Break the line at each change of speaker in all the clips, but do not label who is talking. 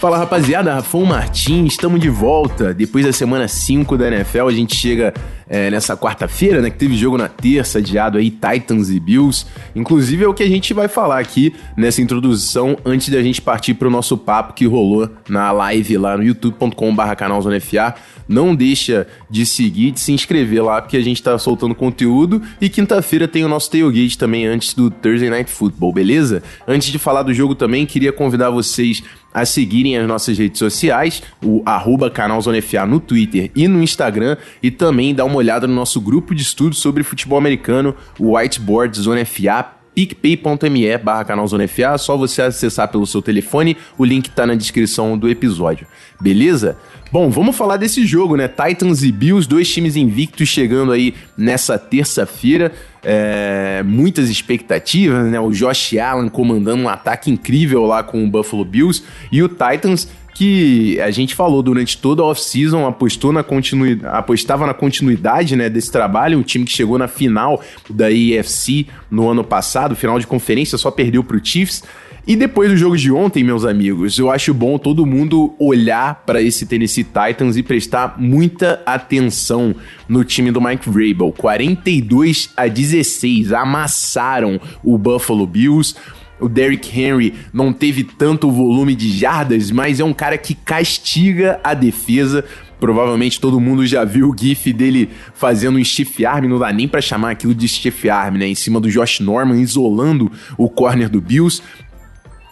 Fala rapaziada, Rafão Martins, estamos de volta. Depois da semana 5 da NFL, a gente chega é, nessa quarta-feira, né? Que teve jogo na terça, adiado aí, Titans e Bills. Inclusive é o que a gente vai falar aqui nessa introdução antes da gente partir para o nosso papo que rolou na live lá no youtube.com/barra canal Zona FA. Não deixa de seguir, de se inscrever lá, porque a gente tá soltando conteúdo. E quinta-feira tem o nosso tailgate também antes do Thursday Night Football, beleza? Antes de falar do jogo também, queria convidar vocês a seguirem as nossas redes sociais, o arroba canal Zona FA no Twitter e no Instagram, e também dar uma olhada no nosso grupo de estudos sobre futebol americano, o Whiteboard Zona FA, picpay.me barra canal Zona FA, só você acessar pelo seu telefone, o link tá na descrição do episódio, beleza? Bom, vamos falar desse jogo, né? Titans e Bills, dois times invictos chegando aí nessa terça-feira. É, muitas expectativas, né? O Josh Allen comandando um ataque incrível lá com o Buffalo Bills e o Titans que a gente falou durante toda a off-season, apostou na continuidade, apostava na continuidade, né, desse trabalho, um time que chegou na final da EFC no ano passado, final de conferência, só perdeu para o Chiefs. E depois do jogo de ontem, meus amigos, eu acho bom todo mundo olhar para esse Tennessee Titans e prestar muita atenção no time do Mike Vrabel. 42 a 16, amassaram o Buffalo Bills. O Derrick Henry não teve tanto volume de jardas, mas é um cara que castiga a defesa. Provavelmente todo mundo já viu o gif dele fazendo um stiff arm, não dá nem para chamar aquilo de stiff arm, né? Em cima do Josh Norman, isolando o corner do Bills.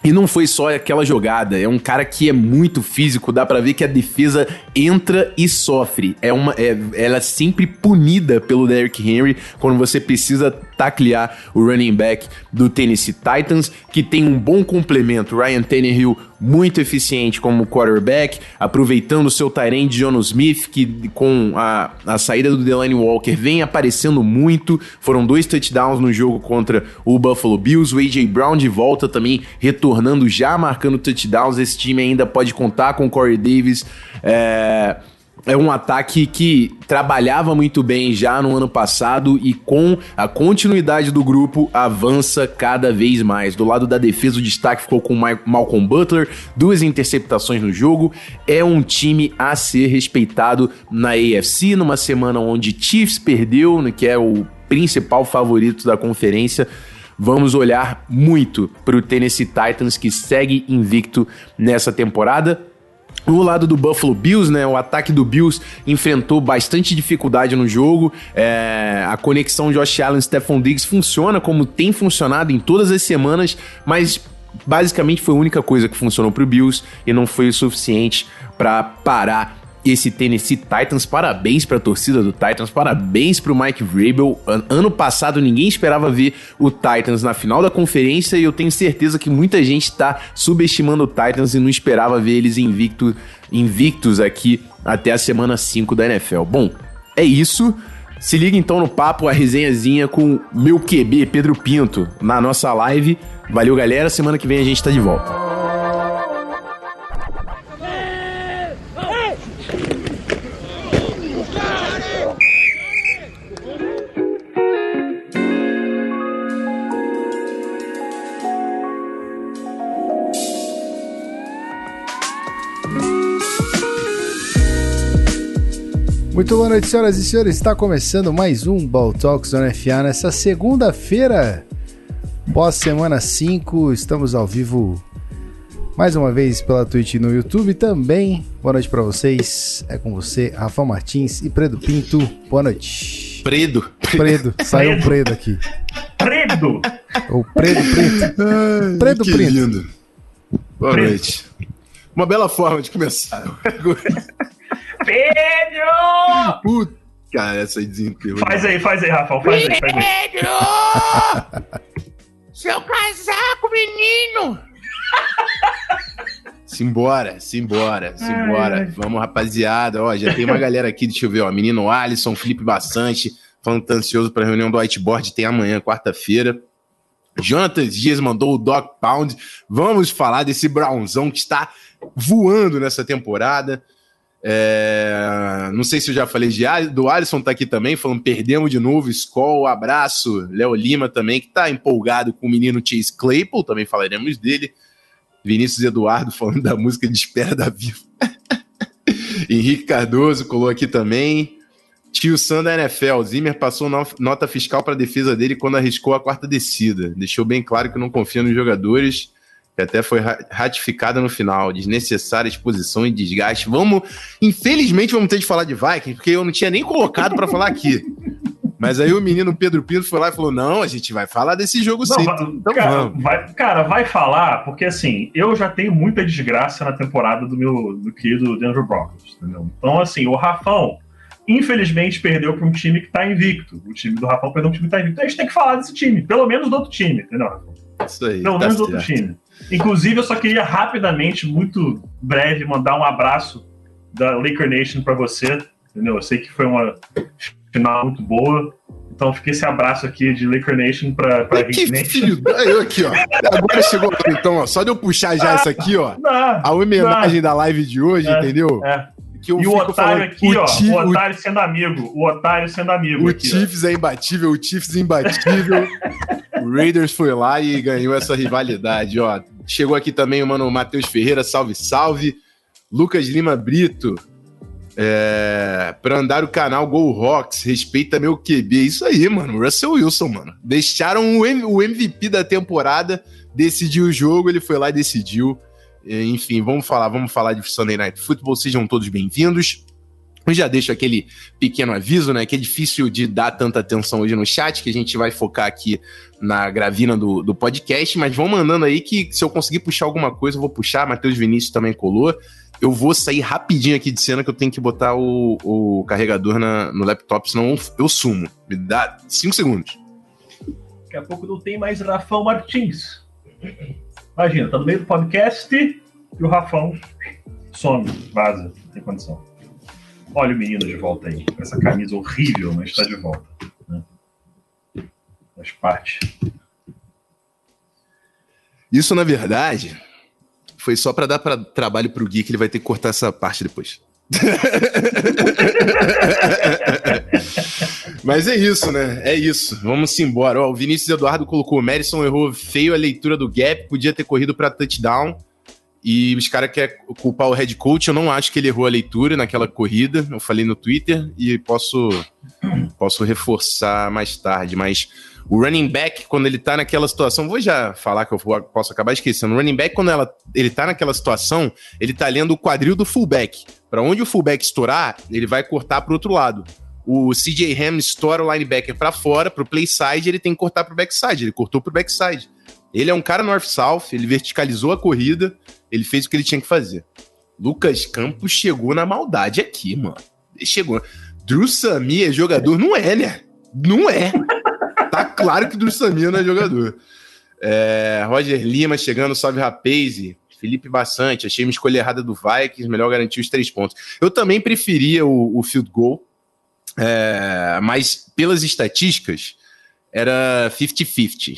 E não foi só aquela jogada, é um cara que é muito físico, dá para ver que a defesa entra e sofre. É uma, é, ela é sempre punida pelo Derrick Henry quando você precisa taclear o running back do Tennessee Titans, que tem um bom complemento. Ryan Tannehill muito eficiente como quarterback, aproveitando o seu Tyrande Jono Smith, que com a, a saída do Delaney Walker vem aparecendo muito. Foram dois touchdowns no jogo contra o Buffalo Bills. O A.J. Brown de volta também, retornando já, marcando touchdowns. Esse time ainda pode contar com o Corey Davis. É é um ataque que trabalhava muito bem já no ano passado e com a continuidade do grupo avança cada vez mais. Do lado da defesa, o destaque ficou com Malcolm Butler, duas interceptações no jogo. É um time a ser respeitado na AFC, numa semana onde Chiefs perdeu, né, que é o principal favorito da conferência. Vamos olhar muito para o Tennessee Titans, que segue invicto nessa temporada no lado do Buffalo Bills, né, o ataque do Bills enfrentou bastante dificuldade no jogo. É, a conexão Josh Allen e Stephon Diggs funciona como tem funcionado em todas as semanas, mas basicamente foi a única coisa que funcionou para o Bills e não foi o suficiente para parar esse Tennessee Titans. Parabéns para a torcida do Titans, parabéns para o Mike Vrabel. Ano passado ninguém esperava ver o Titans na final da conferência e eu tenho certeza que muita gente está subestimando o Titans e não esperava ver eles invicto, invictos aqui até a semana 5 da NFL. Bom, é isso. Se liga então no papo, a resenhazinha com meu QB, Pedro Pinto, na nossa live. Valeu, galera. Semana que vem a gente tá de volta.
Muito boa noite, senhoras e senhores. Está começando mais um Ball Talks Zona FA nessa segunda-feira, pós semana 5. Estamos ao vivo mais uma vez pela Twitch e no YouTube também. Boa noite para vocês. É com você, Rafa Martins e Predo Pinto. Boa noite.
Predo.
Predo. Saiu o Predo aqui.
Predo.
O Predo Preto.
Ai, Predo que Preto. lindo. Boa Preto. noite. Uma bela forma de começar.
Pedro!
Puta, cara, essa aí desenterrou.
Faz aí, faz aí, Rafael, faz aí, faz aí.
Pedro! Seu casaco, menino!
Simbora, simbora, simbora. Ai, Vamos, rapaziada. Ó, já tem uma galera aqui, deixa eu ver, ó. Menino Alisson, Felipe Bastante, falando que tá ansioso pra reunião do whiteboard, tem amanhã, quarta-feira. Jonathan Dias mandou o Doc Pound. Vamos falar desse Brownzão que está voando nessa temporada. É, não sei se eu já falei de, do Alisson, tá aqui também, falando perdemos de novo, Skoll, abraço. Léo Lima também, que tá empolgado com o menino Chase Claypool, também falaremos dele. Vinícius Eduardo falando da música de espera da Viva. Henrique Cardoso colou aqui também. Tio Sam da NFL, Zimmer passou nota fiscal para defesa dele quando arriscou a quarta descida. Deixou bem claro que não confia nos jogadores, que até foi ratificada no final. Desnecessária exposição e desgaste. Vamos, infelizmente, vamos ter de falar de Vikings, porque eu não tinha nem colocado para falar aqui. Mas aí o menino Pedro Pinto foi lá e falou: não, a gente vai falar desse jogo não, sim.
Vai, então cara, vamos. Vai, cara, vai falar, porque assim, eu já tenho muita desgraça na temporada do meu do querido Denver Broncos, entendeu? Então, assim, o Rafão infelizmente perdeu para um time que está invicto. O time do Rafão perdeu um time que está invicto. Então a gente tem que falar desse time, pelo menos do outro time, entendeu,
Isso aí.
Pelo tá menos do outro time. Inclusive, eu só queria rapidamente, muito breve, mandar um abraço da Laker Nation para você, entendeu? Eu sei que foi uma final muito boa. Então fica esse abraço aqui de Laker Nation pra, pra
que filho, eu aqui, ó. Agora chegou, então, ó, só de eu puxar já ah, essa aqui, ó. Não, a homenagem não. da live de hoje, é, entendeu? É
que eu e o otário falando, aqui, o ó, o otário o... sendo amigo, o otário sendo amigo.
O aqui, Chiefs ó. é imbatível, o Chiefs é imbatível. o Raiders foi lá e ganhou essa rivalidade, ó. Chegou aqui também o mano Matheus Ferreira, salve, salve. Lucas Lima Brito, é, pra andar o canal Go Rocks, respeita meu QB. Isso aí, mano. Russell Wilson, mano. Deixaram o, o MVP da temporada, decidiu o jogo, ele foi lá e decidiu. Enfim, vamos falar, vamos falar de Sunday Night Football. Sejam todos bem-vindos. Eu já deixo aquele pequeno aviso, né? Que é difícil de dar tanta atenção hoje no chat, que a gente vai focar aqui na gravina do, do podcast, mas vão mandando aí que se eu conseguir puxar alguma coisa, eu vou puxar. Matheus Vinícius também colou. Eu vou sair rapidinho aqui de cena que eu tenho que botar o, o carregador na, no laptop, senão eu sumo. Me dá cinco segundos.
Daqui a pouco não tem mais Rafael Martins. Imagina, tá no meio do podcast e o Rafão some, vaza, não tem condição. Olha o menino de volta aí, com essa camisa horrível, mas está de volta. Né? Faz parte.
Isso, na verdade, foi só para dar pra, trabalho pro Gui que ele vai ter que cortar essa parte depois. Mas é isso, né? É isso. Vamos embora. Ó, o Vinícius Eduardo colocou: o Madison errou feio a leitura do gap, podia ter corrido para touchdown. E os caras querem culpar o head coach. Eu não acho que ele errou a leitura naquela corrida. Eu falei no Twitter e posso, posso reforçar mais tarde. Mas o running back, quando ele tá naquela situação, vou já falar que eu posso acabar esquecendo. O running back, quando ela, ele tá naquela situação, ele tá lendo o quadril do fullback. Para onde o fullback estourar, ele vai cortar pro outro lado o CJ Ham estoura o linebacker para fora, pro play side, ele tem que cortar pro backside. Ele cortou pro backside. Ele é um cara north-south, ele verticalizou a corrida, ele fez o que ele tinha que fazer. Lucas Campos chegou na maldade aqui, mano. Ele chegou. Drew Samir é jogador? Não é, né? Não é. tá claro que Drew Samir não é jogador. É, Roger Lima chegando, salve Rapaze. Felipe Bassante, achei uma escolha errada do Vikings, melhor garantir os três pontos. Eu também preferia o, o field goal, é, mas pelas estatísticas, era 50-50.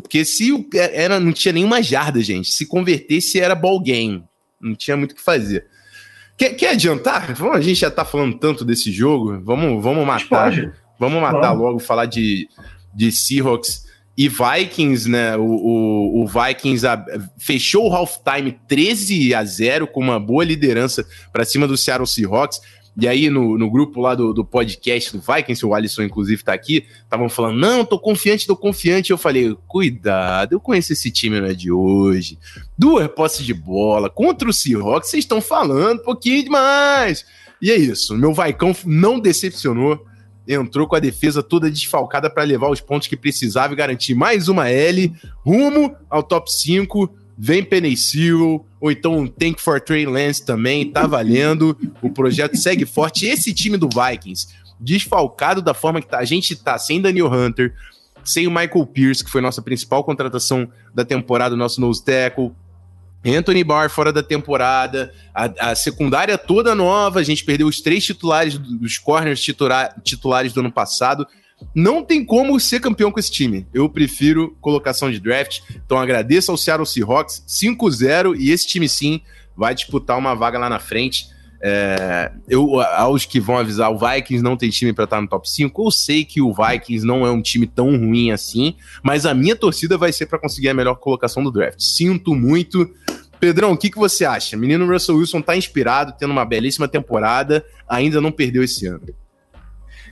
Porque se era, não tinha nenhuma jarda, gente. Se convertesse, era ball game. Não tinha muito o que fazer. Quer, quer adiantar? A gente já tá falando tanto desse jogo. Vamos, vamos matar. Vamos matar vamos. logo, falar de, de Seahawks e Vikings, né? O, o, o Vikings a, fechou o halftime 13 a 0 com uma boa liderança para cima do Seattle Seahawks. E aí, no, no grupo lá do, do podcast do Vikings, o Alisson inclusive tá aqui, estavam falando: não, tô confiante, tô confiante. Eu falei: cuidado, eu conheço esse time, não é de hoje. Duas posses de bola contra o Seahawks, vocês estão falando um pouquinho demais. E é isso, meu Vaicão não decepcionou. Entrou com a defesa toda desfalcada para levar os pontos que precisava e garantir mais uma L rumo ao top 5 vem Penicil, ou então um Tank for Trey Lance também, tá valendo. O projeto segue forte. Esse time do Vikings, desfalcado da forma que tá, a gente tá, sem Daniel Hunter, sem o Michael Pierce, que foi nossa principal contratação da temporada, nosso nose tackle, Anthony Barr fora da temporada, a, a, secundária toda nova, a gente perdeu os três titulares dos corners titular, titulares do ano passado. Não tem como ser campeão com esse time. Eu prefiro colocação de draft. Então agradeço ao Seattle Seahawks 5-0 e esse time sim vai disputar uma vaga lá na frente. É, eu, aos que vão avisar, o Vikings não tem time para estar no top 5. Eu sei que o Vikings não é um time tão ruim assim, mas a minha torcida vai ser para conseguir a melhor colocação do draft. Sinto muito. Pedrão, o que, que você acha? Menino Russell Wilson tá inspirado, tendo uma belíssima temporada, ainda não perdeu esse ano.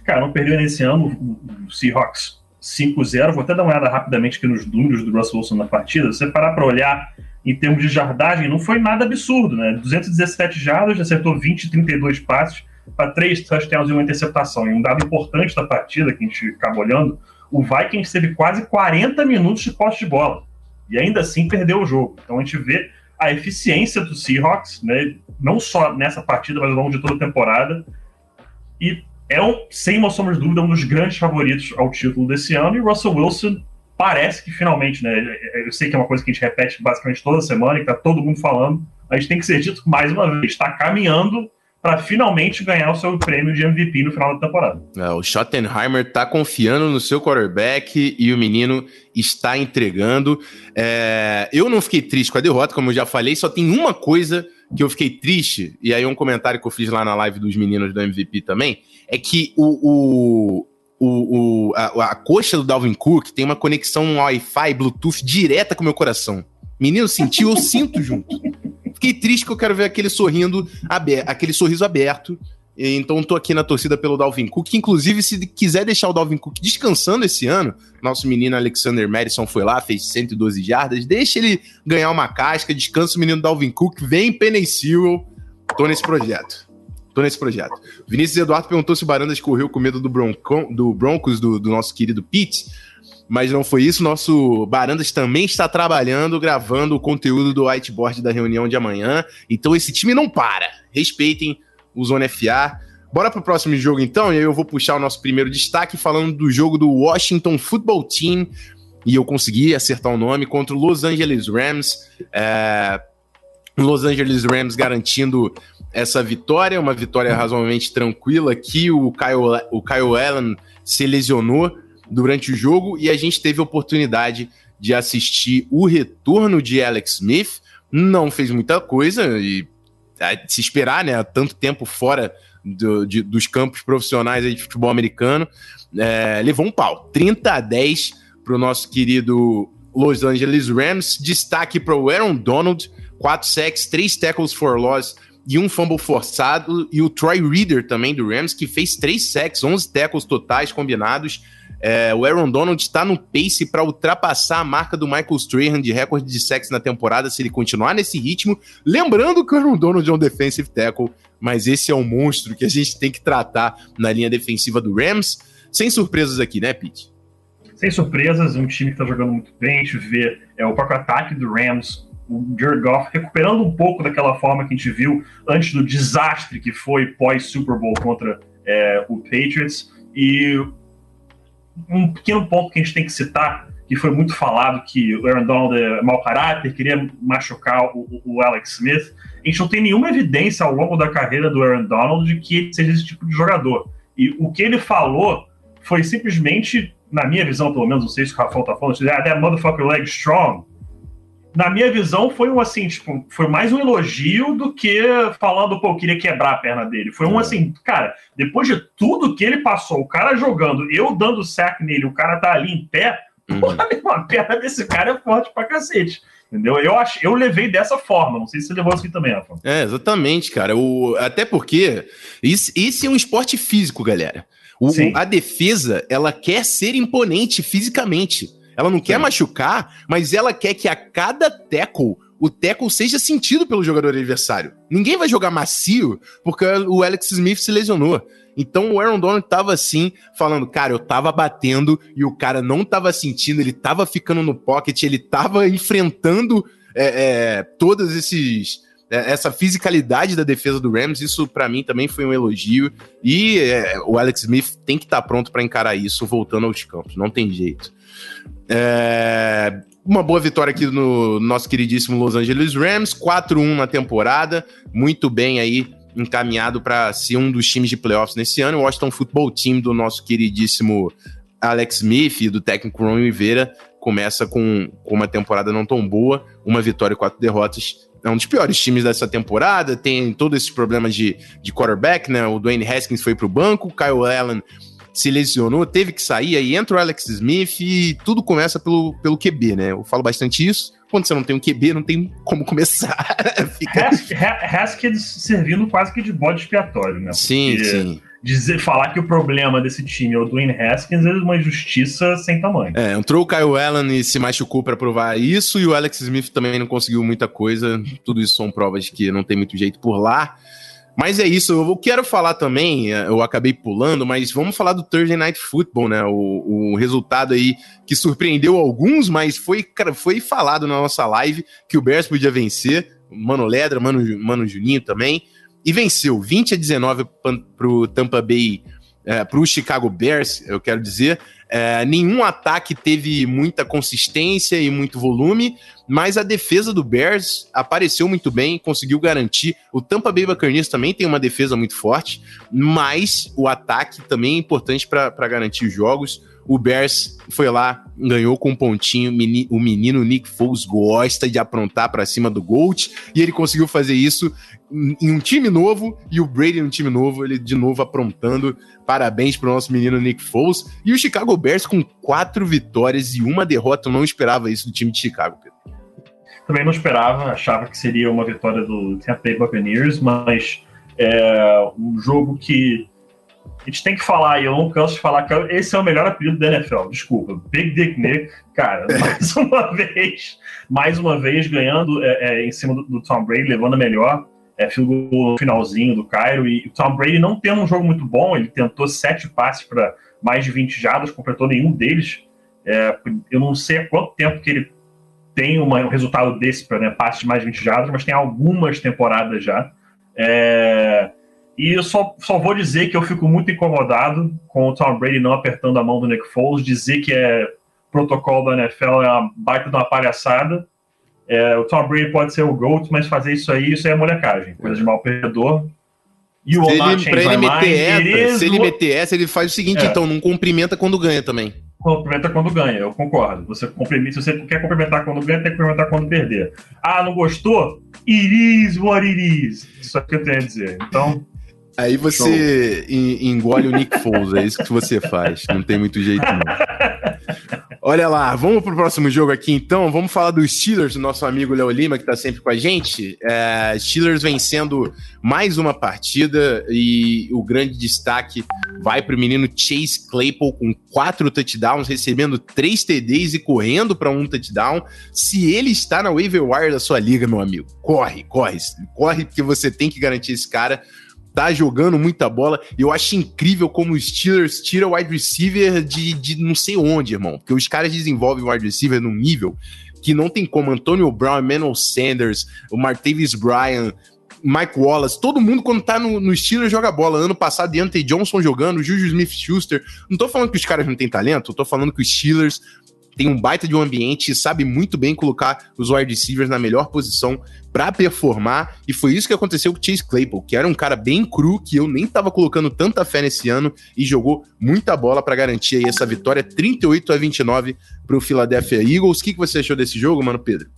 Cara, não perdeu nesse ano o Seahawks 5-0. Vou até dar uma olhada rapidamente aqui nos números do Russell Wilson na partida. Se você parar para olhar em termos de jardagem, não foi nada absurdo, né? 217 jardas, acertou 20, 32 passes para três touchdowns e uma interceptação. E um dado importante da partida que a gente acaba olhando, o Vikings teve quase 40 minutos de posse de bola. E ainda assim perdeu o jogo. Então a gente vê a eficiência do Seahawks, né? Não só nessa partida, mas ao longo de toda a temporada. E é, um, sem uma sombra de dúvida, um dos grandes favoritos ao título desse ano. E Russell Wilson parece que finalmente, né? Eu sei que é uma coisa que a gente repete basicamente toda semana e tá todo mundo falando, a gente tem que ser dito mais uma vez, está caminhando para finalmente ganhar o seu prêmio de MVP no final da temporada.
É, o Schottenheimer está confiando no seu quarterback e o menino está entregando. É, eu não fiquei triste com a derrota, como eu já falei, só tem uma coisa que eu fiquei triste, e aí um comentário que eu fiz lá na live dos meninos do MVP também, é que o, o o, o a, a, coxa do Dalvin Cook tem uma conexão Wi-Fi, Bluetooth direta com o meu coração. Menino, sentiu, eu sinto junto. Fiquei triste que eu quero ver aquele sorrindo aberto, aquele sorriso aberto. Então tô aqui na torcida pelo Dalvin Cook, inclusive se quiser deixar o Dalvin Cook descansando esse ano, nosso menino Alexander Madison foi lá, fez 112 jardas, deixa ele ganhar uma casca, descansa o menino Dalvin Cook, vem Penny Sewell, tô nesse projeto. Tô nesse projeto. Vinícius Eduardo perguntou se o Barandas correu com medo do, Bronco, do Broncos, do, do nosso querido Pete, mas não foi isso. Nosso Barandas também está trabalhando, gravando o conteúdo do whiteboard da reunião de amanhã. Então esse time não para. Respeitem o Zona FA. Bora pro próximo jogo então, e aí eu vou puxar o nosso primeiro destaque falando do jogo do Washington Football Team. E eu consegui acertar o nome contra o Los Angeles Rams. É... Los Angeles Rams garantindo essa vitória, uma vitória razoavelmente tranquila, que o Kyle, o Kyle Allen se lesionou durante o jogo e a gente teve a oportunidade de assistir o retorno de Alex Smith. Não fez muita coisa e é, se esperar, né? Tanto tempo fora do, de, dos campos profissionais de futebol americano, é, levou um pau. 30 a 10 para o nosso querido Los Angeles Rams. Destaque para o Aaron Donald, 4 sacks, 3 tackles for loss e um fumble forçado, e o Troy Reader também do Rams, que fez 3 sacks, 11 tackles totais combinados. É, o Aaron Donald está no pace para ultrapassar a marca do Michael Strahan de recorde de sacks na temporada se ele continuar nesse ritmo. Lembrando que o Aaron Donald é um defensive tackle, mas esse é um monstro que a gente tem que tratar na linha defensiva do Rams. Sem surpresas aqui, né, Pete?
Sem surpresas, um time que está jogando muito bem. A gente vê é, o próprio ataque do Rams o Jared Goff recuperando um pouco daquela forma que a gente viu antes do desastre que foi pós-Super Bowl contra é, o Patriots. E um pequeno ponto que a gente tem que citar, que foi muito falado, que o Aaron Donald é mau caráter, queria machucar o, o Alex Smith. A gente não tem nenhuma evidência ao longo da carreira do Aaron Donald de que ele seja esse tipo de jogador. E o que ele falou foi simplesmente, na minha visão, pelo menos, não sei se o Rafael tá falando, ah, that motherfucker leg strong na minha visão, foi um assim, tipo, foi mais um elogio do que falando, pô, eu queria quebrar a perna dele. Foi um é. assim, cara, depois de tudo que ele passou, o cara jogando, eu dando sack nele, o cara tá ali em pé, uhum. porra, a perna desse cara é forte pra cacete. Entendeu? Eu, acho, eu levei dessa forma. Não sei se você levou assim também, Rafa.
É, exatamente, cara. O, até porque isso, esse é um esporte físico, galera. O, a defesa, ela quer ser imponente fisicamente. Ela não quer Sim. machucar, mas ela quer que a cada tackle o tackle seja sentido pelo jogador adversário. Ninguém vai jogar macio porque o Alex Smith se lesionou. Então o Aaron Donald tava assim, falando, cara, eu tava batendo e o cara não tava sentindo, ele tava ficando no pocket, ele tava enfrentando é, é, todos esses essa fisicalidade da defesa do Rams, isso para mim também foi um elogio. E é, o Alex Smith tem que estar tá pronto para encarar isso voltando aos campos, não tem jeito. É, uma boa vitória aqui no nosso queridíssimo Los Angeles Rams, 4-1 na temporada, muito bem aí encaminhado para ser um dos times de playoffs nesse ano. O Washington Football Team do nosso queridíssimo Alex Smith e do técnico Ron Rivera começa com, com uma temporada não tão boa, uma vitória e quatro derrotas. É um dos piores times dessa temporada, tem todos esses problemas de, de quarterback, né? O Dwayne Haskins foi pro banco, o Kyle Allen se lesionou, teve que sair, aí entra o Alex Smith e tudo começa pelo, pelo QB, né? Eu falo bastante isso. Quando você não tem um QB, não tem como começar.
Fica... Haskins servindo quase que de bode expiatório, né?
Sim, Porque... sim
dizer, falar que o problema desse time é o Dwayne Haskins é uma injustiça sem tamanho.
É, entrou o Kyle Allen e se machucou para provar isso, e o Alex Smith também não conseguiu muita coisa. Tudo isso são provas que não tem muito jeito por lá. Mas é isso, eu quero falar também, é, eu acabei pulando, mas vamos falar do Thursday Night Football, né? O, o resultado aí que surpreendeu alguns, mas foi, foi falado na nossa live que o Bears podia vencer. Mano Ledra, Mano, Mano Juninho também e venceu 20 a 19 para o Tampa Bay, é, para o Chicago Bears, eu quero dizer. É, nenhum ataque teve muita consistência e muito volume, mas a defesa do Bears apareceu muito bem, conseguiu garantir. O Tampa Bay Buccaneers também tem uma defesa muito forte, mas o ataque também é importante para garantir os jogos. O Bears foi lá, ganhou com um pontinho. O menino Nick Foles gosta de aprontar para cima do Gold e ele conseguiu fazer isso em um time novo e o Brady em um time novo, ele de novo aprontando. Parabéns para o nosso menino Nick Foles e o Chicago Bears com quatro vitórias e uma derrota. Eu não esperava isso do time de Chicago, Pedro.
Também não esperava, achava que seria uma vitória do Tampa Bay Buccaneers, mas é um jogo que a gente tem que falar, e eu não canso de falar que esse é o melhor apelido da NFL. Desculpa. Big Dick Nick, cara, mais uma vez, mais uma vez ganhando é, é, em cima do, do, Tom Brady, levando a melhor. É, no finalzinho do Cairo. E o Tom Brady não tem um jogo muito bom, ele tentou sete passes para mais de 20 jardas, completou nenhum deles. É, eu não sei há quanto tempo que ele tem uma, um resultado desse para né, passes de mais de 20 jardas, mas tem algumas temporadas já. É, e eu só, só vou dizer que eu fico muito incomodado com o Tom Brady não apertando a mão do Nick Foles, dizer que é protocolo da NFL é uma baita de uma palhaçada. É, o Tom Brady pode ser o GOAT, mas fazer isso aí, isso é molecagem, coisa de mal perdedor.
E o se ele, ele meter essa, se ele meter essa, ele faz o seguinte, é. então, não cumprimenta quando ganha também.
Cumprimenta quando ganha, eu concordo. Você cumprimenta, se você quer cumprimentar quando ganha, tem que cumprimentar quando perder. Ah, não gostou? It is what it is. Isso é o que eu tenho a dizer. Então,
Aí você engole o Nick Foles, é isso que você faz. Não tem muito jeito não. Olha lá, vamos pro próximo jogo aqui então. Vamos falar dos Steelers, nosso amigo Léo Lima, que tá sempre com a gente. É, Steelers vencendo mais uma partida e o grande destaque vai pro menino Chase Claypool com quatro touchdowns, recebendo três TDs e correndo para um touchdown. Se ele está na waiver wire da sua liga, meu amigo, corre, corre, corre, porque você tem que garantir esse cara tá jogando muita bola. E eu acho incrível como os Steelers tiram o wide receiver de, de não sei onde, irmão. Porque os caras desenvolvem o wide receiver num nível que não tem como. Antonio Brown, Emmanuel Sanders, o Martavis Bryan, Mike Wallace, todo mundo quando tá no, no Steelers joga bola. Ano passado, Deontay Johnson jogando, Juju Smith-Schuster. Não tô falando que os caras não têm talento, tô falando que os Steelers tem um baita de um ambiente e sabe muito bem colocar os wide receivers na melhor posição para performar. E foi isso que aconteceu com o Chase Claypool, que era um cara bem cru, que eu nem tava colocando tanta fé nesse ano e jogou muita bola para garantir aí essa vitória 38 a 29 para o Philadelphia Eagles. O que, que você achou desse jogo, mano, Pedro?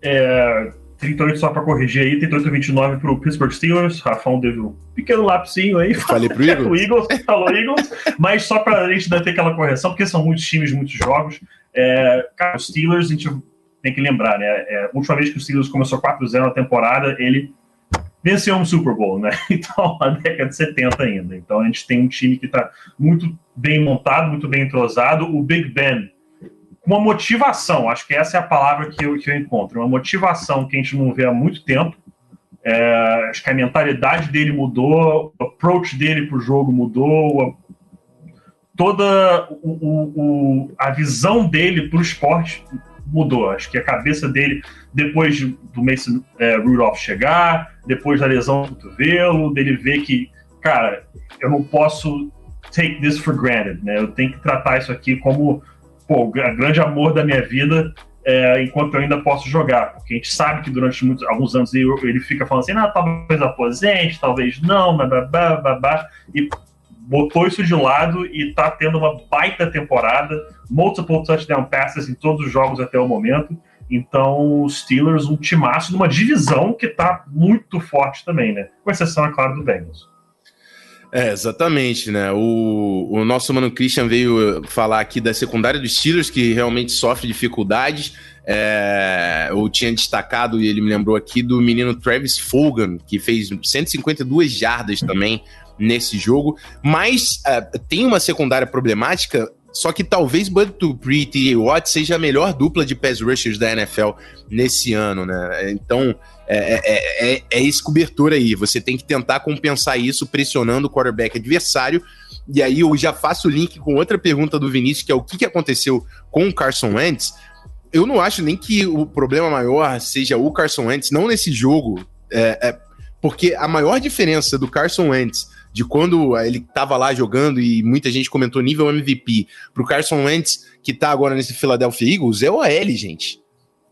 É, 38 só para corrigir aí, 38 29 para o Pittsburgh Steelers. Rafão teve um pequeno lapsinho aí.
Falei pro Eagles. o
Eagles, falou Eagles, mas só para a gente ter aquela correção, porque são muitos times, muitos jogos. É, cara, os Steelers, a gente tem que lembrar, né? É, a última vez que o Steelers começou 4-0 na temporada, ele venceu um Super Bowl, né? Então, na década de 70 ainda. Então, a gente tem um time que está muito bem montado, muito bem entrosado. O Big Ben uma motivação, acho que essa é a palavra que eu, que eu encontro, uma motivação que a gente não vê há muito tempo. É, acho que a mentalidade dele mudou, o approach dele para o jogo mudou, toda o, o, a visão dele para o esporte mudou. Acho que a cabeça dele, depois do Mason é, Rudolph chegar, depois da lesão do cotovelo, dele ver que, cara, eu não posso take this for granted, né? Eu tenho que tratar isso aqui como pô, o grande amor da minha vida é, enquanto eu ainda posso jogar. Porque a gente sabe que durante muitos, alguns anos ele, ele fica falando assim, ah, talvez aposente, talvez não, babá, babá, e botou isso de lado e tá tendo uma baita temporada, multiple touchdown passes em todos os jogos até o momento. Então, os Steelers, um timaço numa divisão que tá muito forte também, né? Com exceção, é claro, do Bengals.
É, exatamente, né? O, o nosso mano Christian veio falar aqui da secundária dos Steelers, que realmente sofre dificuldades. É, eu tinha destacado, e ele me lembrou aqui, do menino Travis Fulgham, que fez 152 jardas também nesse jogo. Mas é, tem uma secundária problemática só que talvez Bud Dupree e Watt seja a melhor dupla de pass rushers da NFL nesse ano, né? Então, é, é, é, é esse cobertor aí. Você tem que tentar compensar isso pressionando o quarterback adversário. E aí eu já faço o link com outra pergunta do Vinícius, que é o que, que aconteceu com o Carson Wentz. Eu não acho nem que o problema maior seja o Carson Wentz, não nesse jogo, é, é porque a maior diferença do Carson Wentz de quando ele estava lá jogando e muita gente comentou nível MVP, pro Carson Wentz, que tá agora nesse Philadelphia Eagles, é o OL, gente.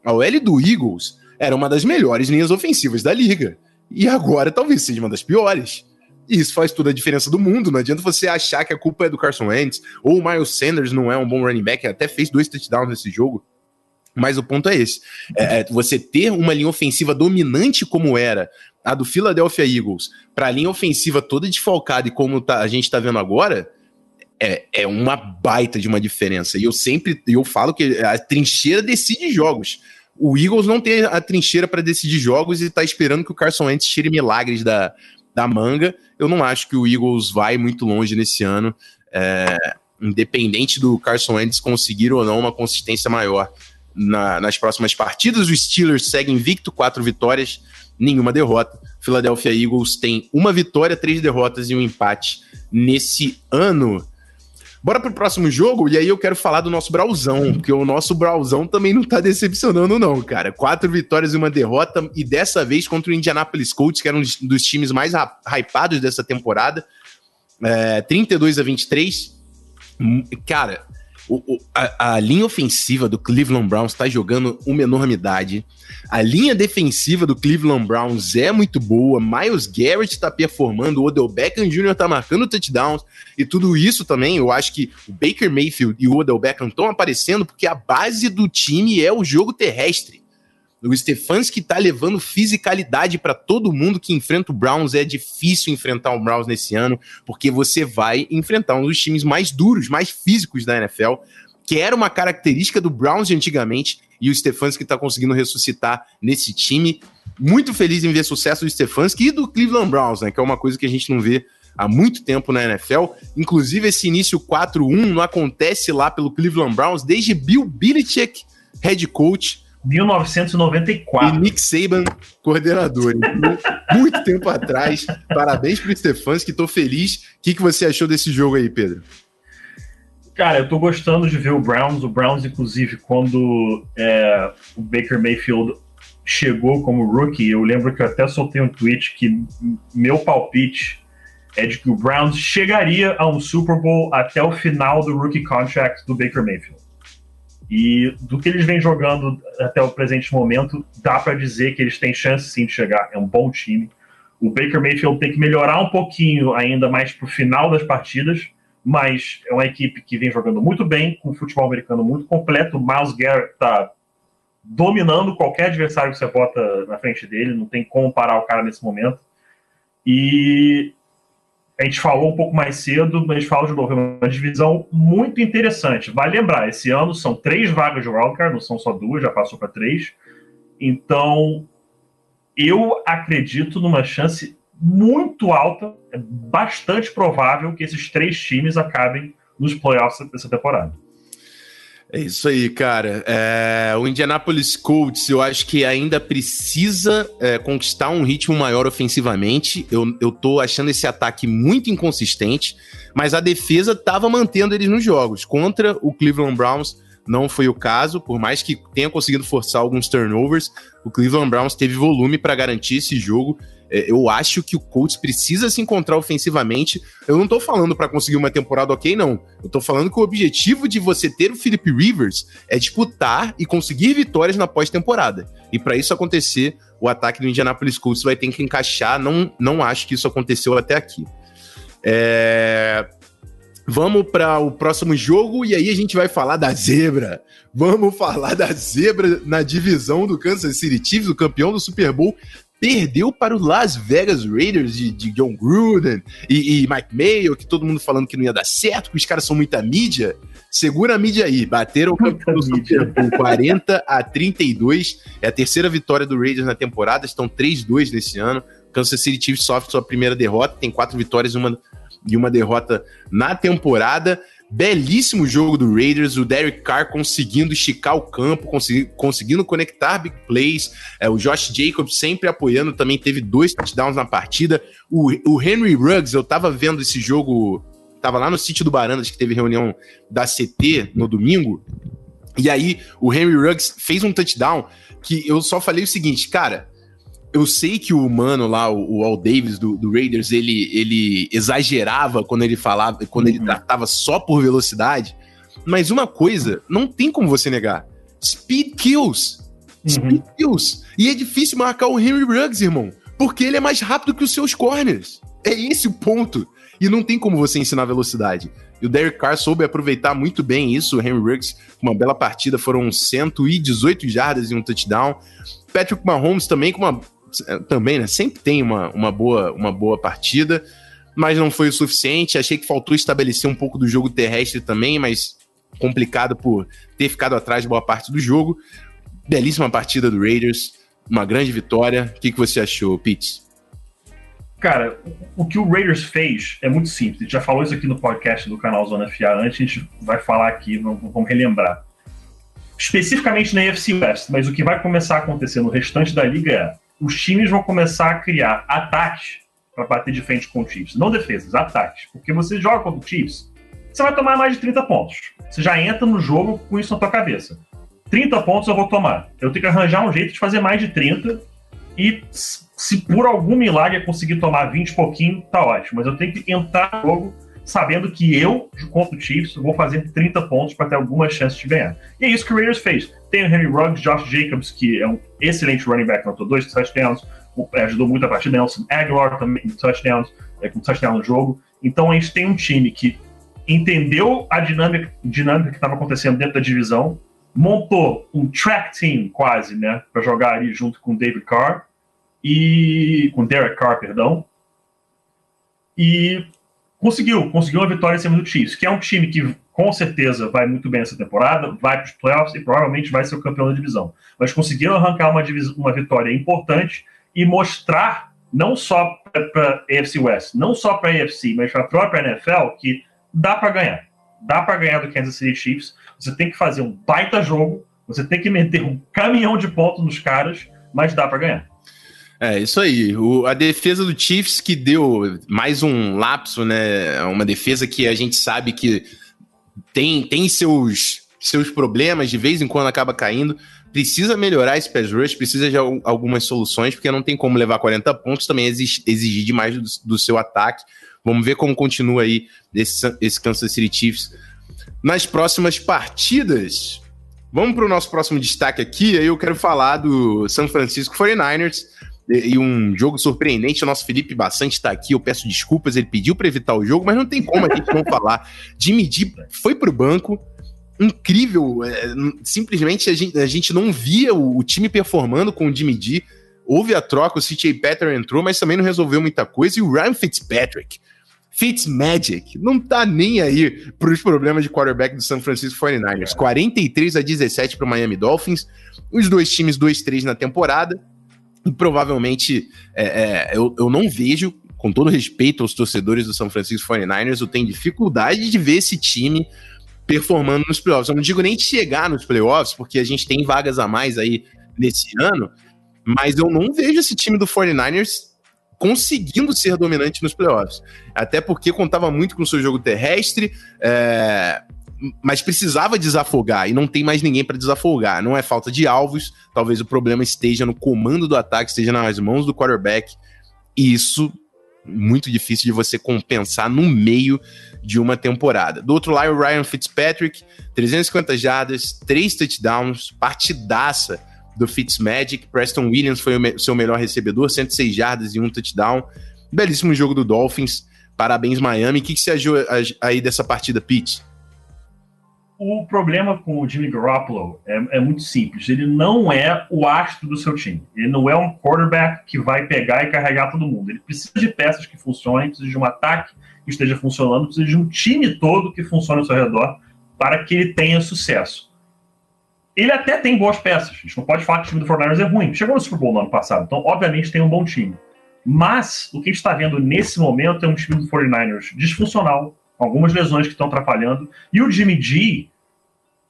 A OL do Eagles era uma das melhores linhas ofensivas da liga. E agora talvez seja uma das piores. E isso faz toda a diferença do mundo. Não adianta você achar que a culpa é do Carson Wentz ou o Miles Sanders não é um bom running back, até fez dois touchdowns nesse jogo. Mas o ponto é esse: é, é você ter uma linha ofensiva dominante como era a do Philadelphia Eagles para a linha ofensiva toda desfalcada e como tá, a gente está vendo agora, é, é uma baita de uma diferença. E eu sempre eu falo que a trincheira decide jogos. O Eagles não tem a trincheira para decidir jogos e está esperando que o Carson Wentz tire milagres da, da manga. Eu não acho que o Eagles vai muito longe nesse ano, é, independente do Carson Wentz conseguir ou não uma consistência maior na, nas próximas partidas. Os Steelers seguem invicto, quatro vitórias nenhuma derrota. Philadelphia Eagles tem uma vitória, três derrotas e um empate nesse ano. Bora pro próximo jogo, e aí eu quero falar do nosso Brauzão, porque o nosso Brauzão também não tá decepcionando, não, cara. Quatro vitórias e uma derrota, e dessa vez contra o Indianapolis Colts, que era um dos times mais hypados dessa temporada. É, 32 a 23. Hum, cara, o, a, a, linha ofensiva do Cleveland Browns está jogando uma enormidade. A linha defensiva do Cleveland Browns é muito boa. Miles Garrett está performando, o Odell Beckham Jr. está marcando touchdowns. E tudo isso também, eu acho que o Baker Mayfield e o Odell Beckham estão aparecendo porque a base do time é o jogo terrestre. O Stefanski tá levando fisicalidade para todo mundo que enfrenta o Browns. É difícil enfrentar o Browns nesse ano, porque você vai enfrentar um dos times mais duros, mais físicos da NFL, que era uma característica do Browns de antigamente, e o Stefanski está conseguindo ressuscitar nesse time. Muito feliz em ver sucesso do Stefanski e do Cleveland Browns, né? Que é uma coisa que a gente não vê há muito tempo na NFL. Inclusive, esse início 4-1 não acontece lá pelo Cleveland Browns desde Bill Belichick, head coach
1994.
E Nick Saban, coordenador. Muito tempo atrás. Parabéns pro Stefanski, tô feliz. O que, que você achou desse jogo aí, Pedro?
Cara, eu tô gostando de ver o Browns. O Browns, inclusive, quando é, o Baker Mayfield chegou como rookie, eu lembro que eu até soltei um tweet que meu palpite é de que o Browns chegaria a um Super Bowl até o final do rookie contract do Baker Mayfield. E do que eles vêm jogando até o presente momento, dá para dizer que eles têm chance sim de chegar. É um bom time. O Baker Mayfield tem que melhorar um pouquinho ainda mais pro final das partidas, mas é uma equipe que vem jogando muito bem, com futebol americano muito completo. O Miles Garrett tá dominando qualquer adversário que você bota na frente dele, não tem como parar o cara nesse momento. E a gente falou um pouco mais cedo, mas fala de novo, é uma divisão muito interessante. Vale lembrar, esse ano são três vagas de wildcard, não são só duas, já passou para três. Então, eu acredito numa chance muito alta, é bastante provável que esses três times acabem nos playoffs dessa temporada.
É isso aí, cara. É, o Indianapolis Colts, eu acho que ainda precisa é, conquistar um ritmo maior ofensivamente. Eu, eu tô achando esse ataque muito inconsistente, mas a defesa estava mantendo eles nos jogos. Contra o Cleveland Browns não foi o caso, por mais que tenha conseguido forçar alguns turnovers, o Cleveland Browns teve volume para garantir esse jogo eu acho que o Colts precisa se encontrar ofensivamente. Eu não tô falando para conseguir uma temporada ok, não. Eu tô falando que o objetivo de você ter o Philip Rivers é disputar e conseguir vitórias na pós-temporada. E para isso acontecer, o ataque do Indianapolis Colts vai ter que encaixar. Não, não acho que isso aconteceu até aqui. É... Vamos para o próximo jogo e aí a gente vai falar da zebra. Vamos falar da zebra na divisão do Kansas City Chiefs, o campeão do Super Bowl. Perdeu para o Las Vegas Raiders de, de John Gruden e, e, Mike Mayo, que todo mundo falando que não ia dar certo, que os caras são muita mídia. Segura a mídia aí. Bateram o campeão do Super Bowl 40 a 32. É a terceira vitória do Raiders na temporada. Estão 3-2 nesse ano. Kansas City Chiefs sofre sua primeira derrota. Tem quatro vitórias e uma de uma derrota na temporada. Belíssimo jogo do Raiders, o Derek Carr conseguindo esticar o campo, consegui, conseguindo conectar big plays. É, o Josh Jacobs sempre apoiando, também teve dois touchdowns na partida. O, o Henry Ruggs, eu tava vendo esse jogo, tava lá no sítio do Barandas, que teve reunião da CT no domingo. E aí o Henry Ruggs fez um touchdown que eu só falei o seguinte, cara, eu sei que o mano lá, o, o Al Davis do, do, Raiders, ele, ele exagerava quando ele falava, quando uhum. ele tratava só por velocidade. Mas uma coisa, não tem como você negar. Speed kills. Speed uhum. kills. E é difícil marcar o Henry Ruggs, irmão. Porque ele é mais rápido que os seus corners. É esse o ponto. E não tem como você ensinar velocidade. E o Derek Carr soube aproveitar muito bem isso. O Henry Ruggs, uma bela partida, foram 118 jardas e um touchdown. Patrick Mahomes também com uma também, né? Sempre tem uma, uma, boa, uma boa partida, mas não foi o suficiente. Achei que faltou estabelecer um pouco do jogo terrestre também, mas complicado por ter ficado atrás de boa parte do jogo. Belíssima partida do Raiders, uma grande vitória. O que, que você achou, Pete?
Cara, o que o Raiders fez é muito simples. A gente já falou isso aqui no podcast do canal Zona FA antes, a gente vai falar aqui, vamos relembrar. Especificamente na AFC West, mas o que vai começar a acontecer no restante da liga é os times vão começar a criar ataques para bater de frente com o Chiefs. Não defesas, ataques. Porque você joga contra o Chiefs, você vai tomar mais de 30 pontos. Você já entra no jogo com isso na tua cabeça. 30 pontos eu vou tomar. Eu tenho que arranjar um jeito de fazer mais de 30 e se por algum milagre eu conseguir tomar 20 e pouquinho, tá ótimo. Mas eu tenho que entrar no jogo sabendo que eu, contra o Chiefs, vou fazer 30 pontos para ter alguma chance de ganhar. E é isso que o Raiders fez. Tem o Henry Ruggs, Josh Jacobs, que é um excelente running back, anotou dois touchdowns, ajudou muito a partida. Nelson Aguilar também com touchdowns, é, com touchdown no jogo. Então a gente tem um time que entendeu a dinâmica, dinâmica que estava acontecendo dentro da divisão, montou um track team quase, né, para jogar ali junto com David Carr e com Derek Carr, perdão. E conseguiu, conseguiu uma vitória em cima do Chiefs, que é um time que com certeza vai muito bem essa temporada, vai para os playoffs e provavelmente vai ser o campeão da divisão. Mas conseguiram arrancar uma, uma vitória importante e mostrar, não só para a AFC West, não só para a AFC, mas para a própria NFL, que dá para ganhar. Dá para ganhar do Kansas City Chiefs. Você tem que fazer um baita jogo, você tem que meter um caminhão de pontos nos caras, mas dá para ganhar.
É, isso aí. O, a defesa do Chiefs que deu mais um lapso, né? Uma defesa que a gente sabe que tem, tem seus, seus problemas, de vez em quando acaba caindo. Precisa melhorar esse pass rush, precisa de algumas soluções, porque não tem como levar 40 pontos, também exigir demais do, do seu ataque. Vamos ver como continua aí esse, esse Kansas City Chiefs nas próximas partidas. Vamos para o nosso próximo destaque aqui. Aí eu quero falar do San Francisco 49ers e um jogo surpreendente. O nosso Felipe Bastante está aqui. Eu peço desculpas, ele pediu para evitar o jogo, mas não tem como a gente não falar. Jimmy G foi pro banco. Incrível, é, simplesmente a gente, a gente não via o, o, time performando com o Jimmy G. Houve a troca, o CJ Patter entrou, mas também não resolveu muita coisa. E o Ryan Fitzpatrick, Fitzmagic, não tá nem aí para os problemas de quarterback do San Francisco 49ers. 43 a 17 para o Miami Dolphins. Os dois times 2-3 na temporada. E provavelmente é, é, eu, eu não vejo, com todo respeito aos torcedores do São Francisco 49ers, eu tenho dificuldade de ver esse time performando nos playoffs. Eu não digo nem chegar nos playoffs, porque a gente tem vagas a mais aí nesse ano, mas eu não vejo esse time do 49ers conseguindo ser dominante nos playoffs. Até porque contava muito com o seu jogo terrestre. É, mas precisava desafogar e não tem mais ninguém para desafogar. Não é falta de alvos, talvez o problema esteja no comando do ataque, esteja nas mãos do quarterback. E isso muito difícil de você compensar no meio de uma temporada. Do outro lado, o Ryan Fitzpatrick, 350 jardas, 3 touchdowns, partidaça do Fitzmagic. Preston Williams foi o seu melhor recebedor, 106 jardas e um touchdown. Belíssimo jogo do Dolphins. Parabéns, Miami. O que, que você achou aí dessa partida, Pete?
O problema com o Jimmy Garoppolo é, é, muito simples. Ele não é o astro do seu time. Ele não é um quarterback que vai pegar e carregar todo mundo. Ele precisa de peças que funcionem, precisa de um ataque que esteja funcionando, precisa de um time todo que funcione ao seu redor para que ele tenha sucesso. Ele até tem boas peças. A gente não pode falar que o time do 49ers é ruim. Chegou no Super Bowl no ano passado, então obviamente tem um bom time. Mas o que a gente está vendo nesse momento é um time do 49ers disfuncional, algumas lesões que estão atrapalhando, e o Jimmy G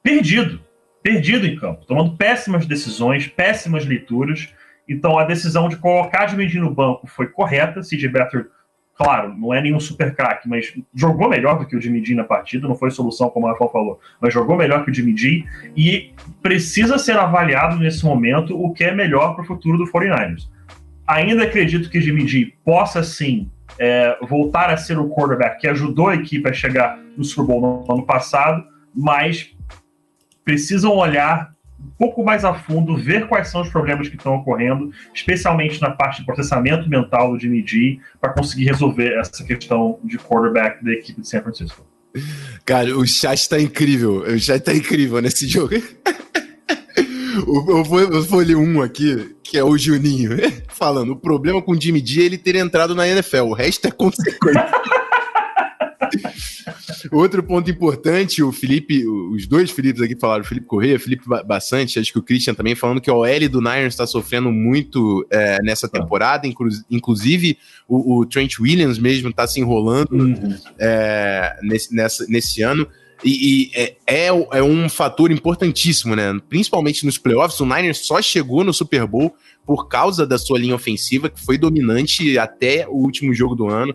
perdido, perdido em campo, tomando péssimas decisões, péssimas leituras. Então a decisão de colocar Jimmy G no banco foi correta. CJ Beathard, claro, não é nenhum super craque, mas jogou melhor do que o G na partida, não foi solução, como a Rafael falou, mas jogou melhor que o G e precisa ser avaliado nesse momento o que é melhor para o futuro do 49ers. Ainda acredito que Jimmy G possa sim é, voltar a ser o quarterback que ajudou a equipe a chegar no Super Bowl no ano passado, mas precisam olhar um pouco mais a fundo, ver quais são os problemas que estão ocorrendo, especialmente na parte de processamento mental do Jimmy G, para conseguir resolver essa questão de quarterback da equipe de San Francisco.
Cara, o chat está incrível. O chat está incrível nesse jogo. Eu vou, eu vou ler um aqui, que é o Juninho, falando: o problema com o Jimmy G é ele ter entrado na NFL, o resto é consequência. Outro ponto importante, o Felipe, os dois Filipes aqui falaram, o Felipe Correia, o Felipe Bastante, acho que o Christian também, falando que o OL do Niners está sofrendo muito é, nessa temporada, inclu inclusive o, o, Trent Williams mesmo está se enrolando uhum. é, nesse, nessa, nesse ano. E, e é, é, é, um fator importantíssimo, né? Principalmente nos playoffs, o Niners só chegou no Super Bowl por causa da sua linha ofensiva, que foi dominante até o último jogo do ano.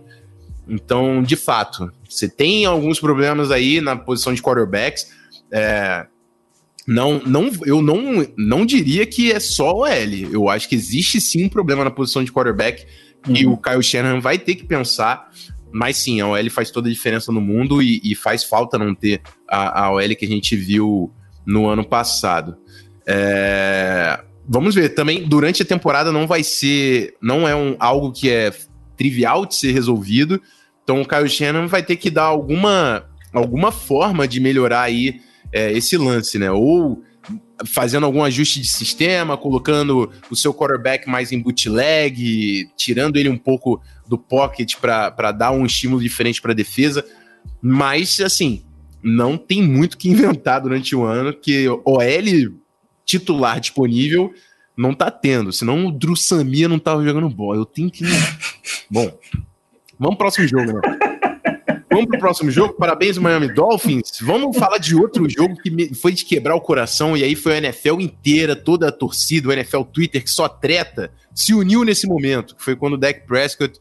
Então, de fato, você tem alguns problemas aí na posição de quarterbacks. É, não, não, eu não, não diria que é só o L. Eu acho que existe sim um problema na posição de quarterback uhum. e o Kyle Shanahan vai ter que pensar. Mas sim, a OL faz toda a diferença no mundo e, e faz falta não ter a, a OL que a gente viu no ano passado. É, vamos ver, também durante a temporada não vai ser, não é um, algo que é trivial de ser resolvido. Então o Kyle Shannon vai ter que dar alguma, alguma forma de melhorar aí é, esse lance, né? Ou fazendo algum ajuste de sistema, colocando o seu quarterback mais em bootleg, tirando ele um pouco do pocket para dar um estímulo diferente para a defesa. Mas, assim, não tem muito que inventar durante o ano, que OL titular disponível não tá tendo, senão o Drew Samia não tava jogando bola. Eu tenho que. Bom, Vamos pro próximo jogo, né? Vamos pro próximo jogo. Parabéns, Miami Dolphins. Vamos falar de outro jogo que foi de quebrar o coração. E aí foi a NFL inteira, toda a torcida, o NFL Twitter, que só treta, se uniu nesse momento. Foi quando o Dak Prescott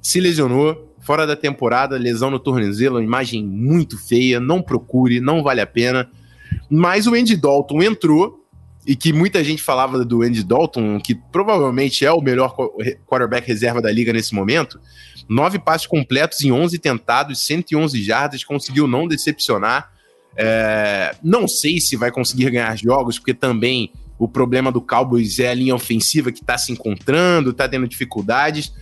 se lesionou, fora da temporada, lesão no tornozelo, uma imagem muito feia. Não procure, não vale a pena. Mas o Andy Dalton entrou e que muita gente falava do Andy Dalton, que provavelmente é o melhor quarterback reserva da liga nesse momento. Nove passes completos em 11 tentados, 111 jardas, conseguiu não decepcionar. É, não sei se vai conseguir ganhar jogos, porque também o problema do Cowboys é a linha ofensiva que está se encontrando, está tendo dificuldades.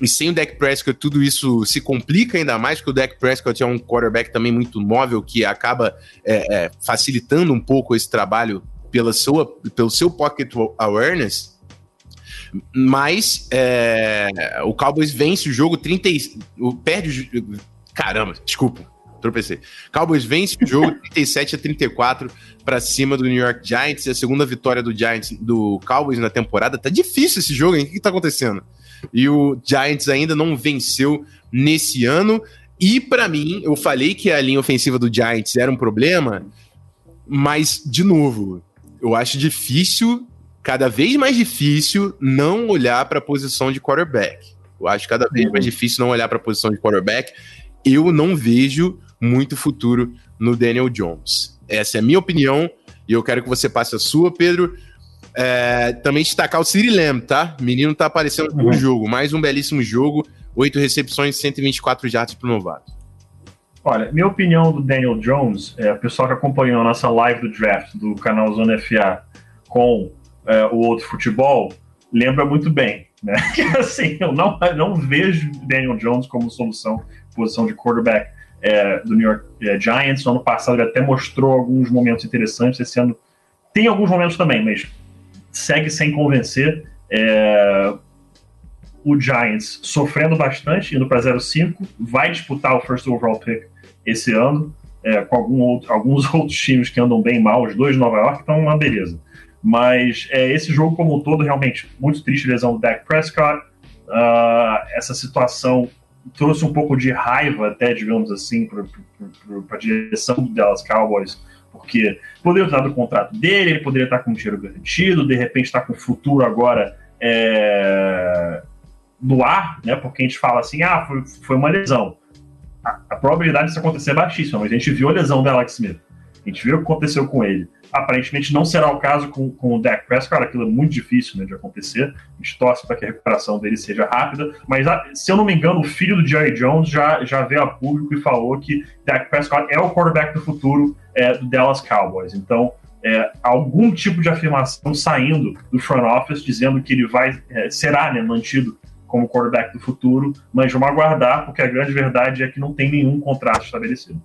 E sem o Dak Prescott, tudo isso se complica ainda mais, porque o Dak Prescott é um quarterback também muito móvel, que acaba é, é, facilitando um pouco esse trabalho pela sua, pelo seu pocket awareness. Mas é, o Cowboys vence o jogo 30. O, perde o. Caramba, desculpa, tropecei. Cowboys vence o jogo 37 a 34 para cima do New York Giants. E a segunda vitória do Giants do Cowboys na temporada. Tá difícil esse jogo, hein? O que, que tá acontecendo? E o Giants ainda não venceu nesse ano. E para mim, eu falei que a linha ofensiva do Giants era um problema, mas de novo, eu acho difícil cada vez mais difícil não olhar para a posição de quarterback. Eu acho cada vez mais difícil não olhar para a posição de quarterback. Eu não vejo muito futuro no Daniel Jones. Essa é a minha opinião e eu quero que você passe a sua, Pedro. É, também destacar o Siri Lamb, tá? Menino tá aparecendo no uhum. jogo. Mais um belíssimo jogo. Oito recepções, 124 jardas pro novato.
Olha, minha opinião do Daniel Jones, é, o pessoal que acompanhou a nossa live do draft do canal Zona FA com é, o outro futebol, lembra muito bem. Né? Que assim, eu não, não vejo Daniel Jones como solução, posição de quarterback é, do New York é, Giants. No ano passado ele até mostrou alguns momentos interessantes. Esse ano tem alguns momentos também, mas segue sem convencer. É, o Giants sofrendo bastante, indo para 0-5, vai disputar o first overall pick esse ano, é, com algum outro, alguns outros times que andam bem mal, os dois de Nova York estão uma beleza. Mas é, esse jogo como um todo, realmente, muito triste lesão do Dak Prescott. Uh, essa situação trouxe um pouco de raiva, até, digamos assim, para a direção do Dallas Cowboys, porque poderia ter dado o contrato dele, ele poderia estar com dinheiro garantido, de repente está com o futuro agora é, no ar, né? Porque a gente fala assim, ah, foi, foi uma lesão. A, probabilidade disso acontecer é baixíssima, mas a gente viu a lesão do Alex Smith. A gente viu o que aconteceu com ele. Aparentemente não será o caso com, com o Dak Prescott, aquilo é muito difícil né, de acontecer. A gente torce para que a recuperação dele seja rápida. Mas, ah, se eu não me engano, o filho do Jerry Jones já, já veio a público e falou que Dak Prescott é o quarterback do futuro é, do Dallas Cowboys. Então, é, algum tipo de afirmação saindo do front office dizendo que ele vai é, será né, mantido como quarterback do futuro, mas vamos aguardar, porque a grande verdade é que não tem nenhum contrato estabelecido.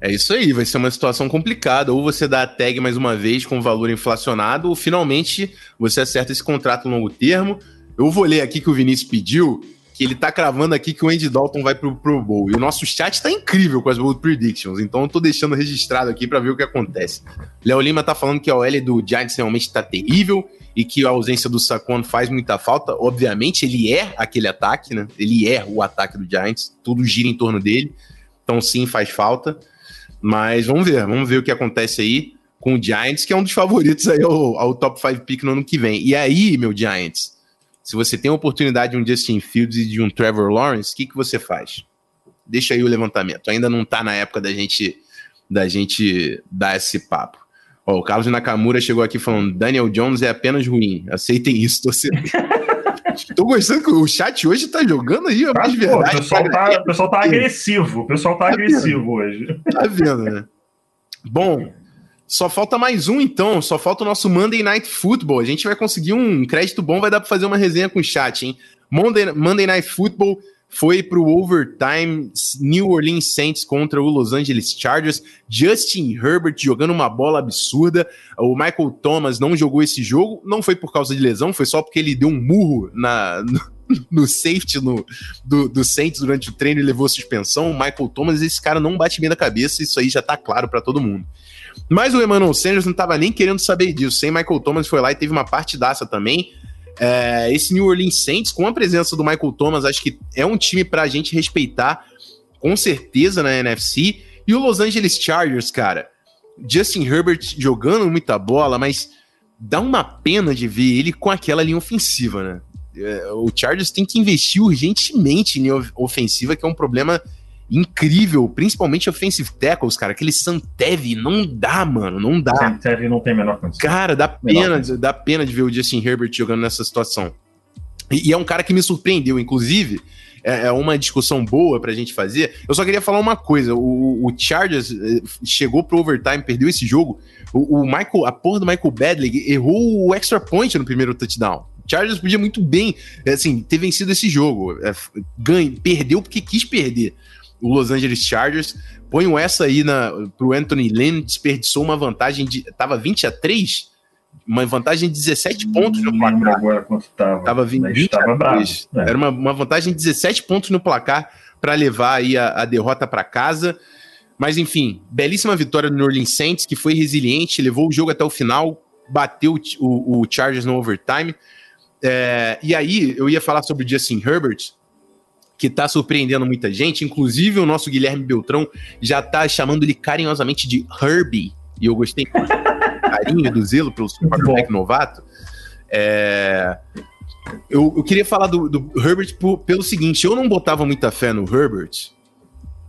É isso aí, vai ser uma situação complicada. Ou você dá a tag mais uma vez com valor inflacionado, ou finalmente você acerta esse contrato longo termo. Eu vou ler aqui que o Vinícius pediu, que ele tá cravando aqui que o Andy Dalton vai pro Pro Bowl. E o nosso chat tá incrível com as Bold Predictions, então eu tô deixando registrado aqui para ver o que acontece. Léo Lima tá falando que a OL do Giants realmente tá terrível e que a ausência do Saquon faz muita falta. Obviamente, ele é aquele ataque, né? Ele é o ataque do Giants, tudo gira em torno dele. Então, sim, faz falta. Mas vamos ver, vamos ver o que acontece aí com o Giants, que é um dos favoritos aí ao, ao top 5 pick no ano que vem. E aí, meu Giants, se você tem a oportunidade de um Justin Fields e de um Trevor Lawrence, o que, que você faz? Deixa aí o levantamento. Ainda não tá na época da gente da gente dar esse papo. Ó, o Carlos Nakamura chegou aqui falando: Daniel Jones é apenas ruim. Aceitem isso, torcedor. Tô gostando que o chat hoje tá jogando aí, é mais verdade.
O pessoal, tá, o pessoal tá agressivo. O pessoal tá, tá agressivo vendo? hoje.
Tá vendo, né? Bom, só falta mais um então. Só falta o nosso Monday Night Football. A gente vai conseguir um crédito bom, vai dar pra fazer uma resenha com o chat, hein? Monday, Monday Night Football foi para o overtime New Orleans Saints contra o Los Angeles Chargers. Justin Herbert jogando uma bola absurda. O Michael Thomas não jogou esse jogo, não foi por causa de lesão, foi só porque ele deu um murro na, no, safety no, do, do Saints durante o treino e levou suspensão. O Michael Thomas, esse cara não bate bem da cabeça, isso aí já tá claro para todo mundo. Mas o Emmanuel Sanders não tava nem querendo saber disso. Sem Michael Thomas foi lá e teve uma partidaça também. É, esse New Orleans Saints, com a presença do Michael Thomas, acho que é um time para a gente respeitar, com certeza, na NFC. E o Los Angeles Chargers, cara, Justin Herbert jogando muita bola, mas dá uma pena de ver ele com aquela linha ofensiva, né? É, o Chargers tem que investir urgentemente em ofensiva, que é um problema incrível, principalmente offensive tackles, cara. Aquele Santev não dá, mano, não dá.
Santev não tem a menor condição.
Cara, dá pena, dá pena de ver o Justin Herbert jogando nessa situação. E, e é um cara que me surpreendeu, inclusive. É, é uma discussão boa pra gente fazer. Eu só queria falar uma coisa: o, o Chargers eh, chegou pro overtime, perdeu esse jogo. O, o, Michael, a porra do Michael Badley errou o extra point no primeiro touchdown. O Chargers podia muito bem, assim, ter vencido esse jogo. É, ganho, perdeu porque quis perder o Los Angeles Chargers. Ponho essa aí na, pro Anthony Lynn, desperdiçou uma vantagem de. Tava 20 a 3? Uma vantagem de 17 pontos no placar.
Agora quanto tava.
Tava 20 tava a 3. Bravo, é. Era uma, uma vantagem de 17 pontos no placar para levar aí a, a derrota para casa. Mas enfim, belíssima vitória do New Orleans Saints, que foi resiliente, levou o jogo até o final, bateu o, o Chargers no overtime. É, e aí, eu ia falar sobre o Justin Herbert, que está surpreendendo muita gente. Inclusive, o nosso Guilherme Beltrão já está chamando ele carinhosamente de Herbie. E eu gostei do carinho do zelo pelo quarterback novato. É... Eu, eu, queria falar do, do Herbert por, pelo seguinte: eu não botava muita fé no Herbert,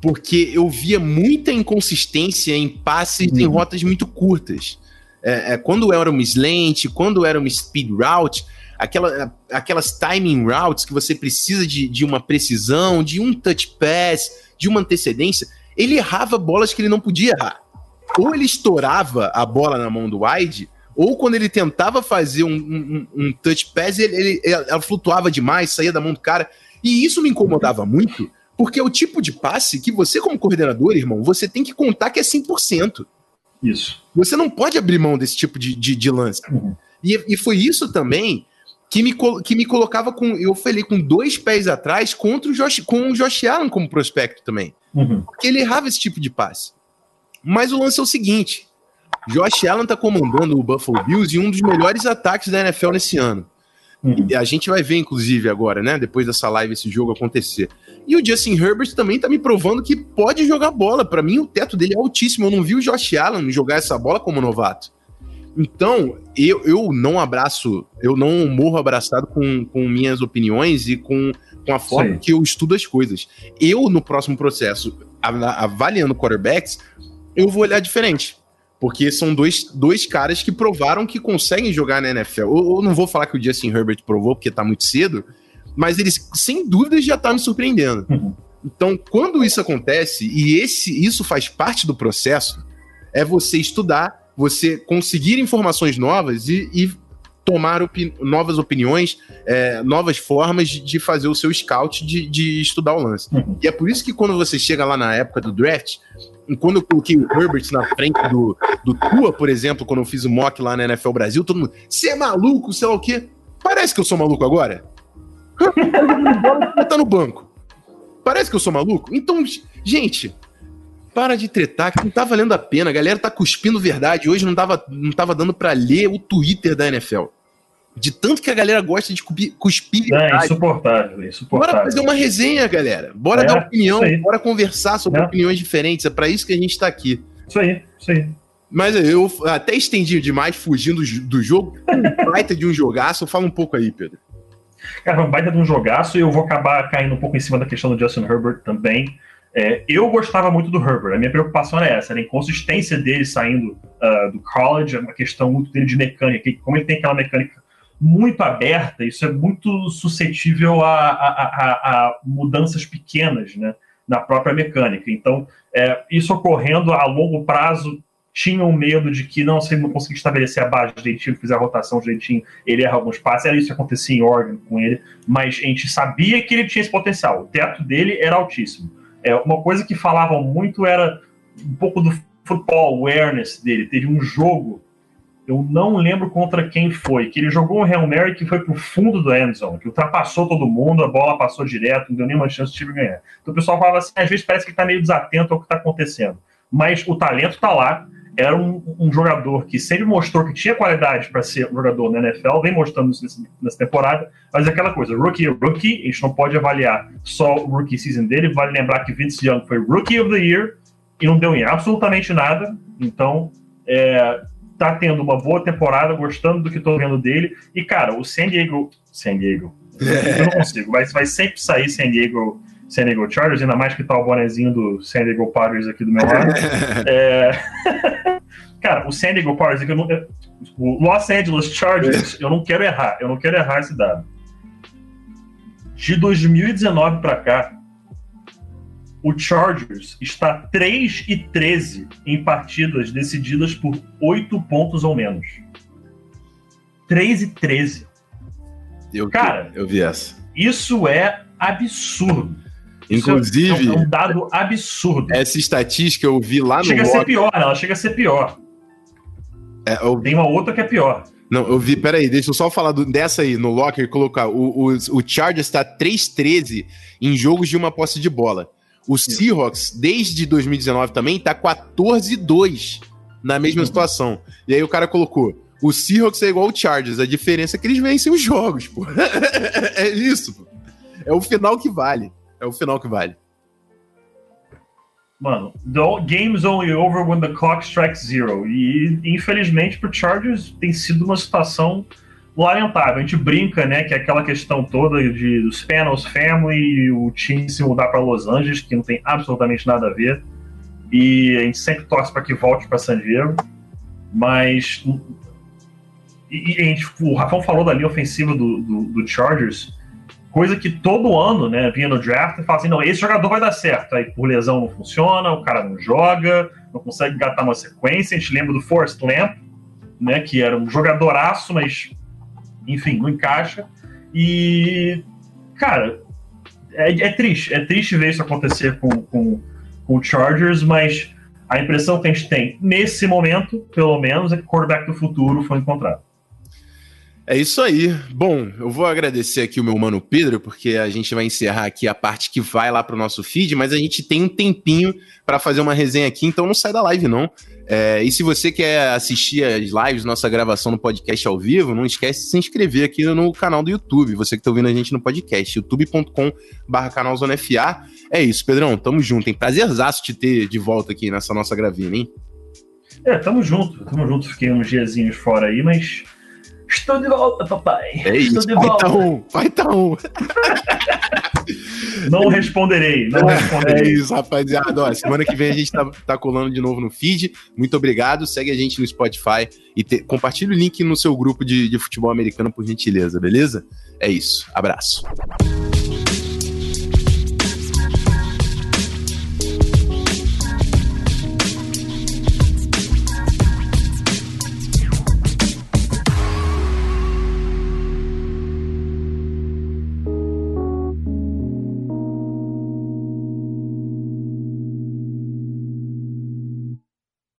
porque eu via muita inconsistência em passes em uhum. rotas muito curtas. é, é, quando era uma slant, quando era uma speed route, aquela, aquelas timing routes que você precisa de, de uma precisão, de um touch pass, de uma antecedência, ele errava bolas que ele não podia errar. Ou ele estourava a bola na mão do wide, ou quando ele tentava fazer um, um, um touch pass, ele, ele, ela flutuava demais, saía da mão do cara. E isso me incomodava muito, porque é o tipo de passe que você, como coordenador, irmão, você tem que contar que é 100%.
Isso.
Você não pode abrir mão desse tipo de, de, de lance. Uhum. E, e foi isso também que me, que me colocava com. Eu falei com dois pés atrás contra o Josh, com o Josh Allen como prospecto também. Uhum. Porque ele errava esse tipo de passe. Mas o lance é o seguinte: Josh Allen tá comandando o Buffalo Bills e um dos melhores ataques da NFL nesse ano. Uhum. E a gente vai ver, inclusive, agora, né? Depois dessa live, esse jogo acontecer. E o Justin Herbert também tá me provando que pode jogar bola. Para mim, o teto dele é altíssimo. Eu não vi o Josh Allen jogar essa bola como novato. Então, eu, eu não abraço, eu não morro abraçado com, com minhas opiniões e com, com a forma Sim. que eu estudo as coisas. Eu, no próximo processo, avaliando quarterbacks, eu vou olhar diferente. Porque são dois, dois caras que provaram que conseguem jogar na NFL. Eu, eu não vou falar que o Justin Herbert provou, porque tá muito cedo, mas eles, sem dúvida, já tá me surpreendendo. Uhum. Então, quando isso acontece, e esse isso faz parte do processo, é você estudar, você conseguir informações novas e, e tomar opi novas opiniões, é, novas formas de, fazer o seu scout de, de estudar o lance. Uhum. E é por isso que quando você chega lá na época do draft, quando eu coloquei o Herbert na frente do, do Tua, por exemplo, quando eu fiz o mock lá na NFL Brasil, todo mundo, você é maluco, sei lá o quê? Parece que eu sou maluco agora. tá no banco. Parece que eu sou maluco? Então, gente, para de tretar, que não tá valendo a pena. A galera tá cuspindo verdade. Hoje não tava, não tava dando para ler o Twitter da NFL. De tanto que a galera gosta de cuspir,
verdade. É insuportável, insuportável.
Bora fazer uma resenha, galera. Bora é, dar opinião, bora conversar sobre é. opiniões diferentes. É para isso que a gente tá aqui.
Isso aí, isso aí.
Mas eu até estendi demais fugindo do jogo. Um baita de um jogaço. Fala um pouco aí, Pedro.
Cara, um baita de um jogaço e eu vou acabar caindo um pouco em cima da questão do Justin Herbert também. É, eu gostava muito do Herbert, a minha preocupação era essa, era a inconsistência dele saindo uh, do college, uma questão muito dele de mecânica, como ele tem aquela mecânica muito aberta, isso é muito suscetível a, a, a, a mudanças pequenas né, na própria mecânica. Então, é, isso ocorrendo a longo prazo tinham medo de que, não, se ele não conseguir estabelecer a base direitinho, fizer a rotação direitinho, ele erra alguns passes. Era isso que acontecia em Oregon com ele, mas a gente sabia que ele tinha esse potencial. O teto dele era altíssimo. É, uma coisa que falavam muito era um pouco do football awareness dele. Teve um jogo, eu não lembro contra quem foi, que ele jogou um Hail Mary que foi pro fundo do zone, que ultrapassou todo mundo, a bola passou direto, não deu nenhuma chance de time ganhar. Então o pessoal falava assim, às vezes parece que tá meio desatento ao que tá acontecendo. Mas o talento tá lá, era um, um, jogador que sempre mostrou que tinha qualidade para ser um jogador na NFL, vem mostrando isso nessa temporada, mas é aquela coisa, rookie é rookie, a gente não pode avaliar só o rookie season dele, vale lembrar que Vince Young foi rookie of the year e não deu em absolutamente nada, então é, tá tendo uma boa temporada, gostando do que tô vendo dele, e cara, o San Diego, San Diego, eu não consigo, mas vai sempre sair San Diego San Diego Chargers, ainda mais que tá o bonezinho do San Diego Padres aqui do meu lado. é... Cara, o San Diego Padres, eu não... o Los Angeles Chargers, eu não quero errar, eu não quero errar esse dado. De 2019 para cá, o Chargers está 3 e 13 em partidas decididas por 8 pontos ou menos. 3 e 13.
Eu, Cara, eu vi essa.
Isso é absurdo.
Inclusive.
É um dado absurdo.
Essa estatística eu vi lá
chega
no.
Chega a ser pior, ela chega a ser pior. É, eu... Tem uma outra que é pior.
Não, eu vi, peraí, deixa eu só falar do, dessa aí, no Locker, colocar. O, o, o Chargers está 3-13 em jogos de uma posse de bola. O Seahawks, desde 2019 também, tá 14-2 na mesma uhum. situação. E aí o cara colocou: o Seahawks é igual o Chargers, a diferença é que eles vencem os jogos, pô. é isso, pô. É o final que vale. É o final que vale.
Mano, the game's only over when the clock strikes zero. E, infelizmente, pro Chargers tem sido uma situação lamentável. A gente brinca, né, que é aquela questão toda de dos Spanos Family e o time se mudar para Los Angeles, que não tem absolutamente nada a ver. E a gente sempre torce para que volte para San Diego. Mas. E, e, tipo, o Rafão falou da linha ofensiva do, do, do, Chargers, coisa que todo ano, né, vinha no draft e fala assim: não, esse jogador vai dar certo. Aí por lesão não funciona, o cara não joga, não consegue engatar uma sequência. A gente lembra do Forrest Lamp, né, que era um jogadoraço, mas enfim, não encaixa. E, cara, é, é triste. É triste ver isso acontecer com, com, com o Chargers, mas a impressão que a gente tem nesse momento, pelo menos, é que o quarterback do futuro foi encontrado.
É isso aí. Bom, eu vou agradecer aqui o meu mano Pedro, porque a gente vai encerrar aqui a parte que vai lá para o nosso feed, mas a gente tem um tempinho para fazer uma resenha aqui, então não sai da live não. É, e se você quer assistir as lives, nossa gravação no podcast ao vivo, não esquece de se inscrever aqui no canal do YouTube. Você que está ouvindo a gente no podcast, youtube.com/barra canal Zona FA. É isso, Pedrão, tamo junto. Tem prazerzaço te ter de volta aqui nessa nossa gravina, hein?
É, tamo junto, tamo junto. Fiquei uns diazinhos fora aí, mas Estou de volta, papai.
É
isso,
Estou de volta. Tá um, vai tá um.
Não responderei, não é, responderei.
É isso, rapaziada. Ó, semana que vem a gente tá, tá colando de novo no feed. Muito obrigado. Segue a gente no Spotify e te, compartilha o link no seu grupo de, de futebol americano, por gentileza, beleza? É isso. Abraço.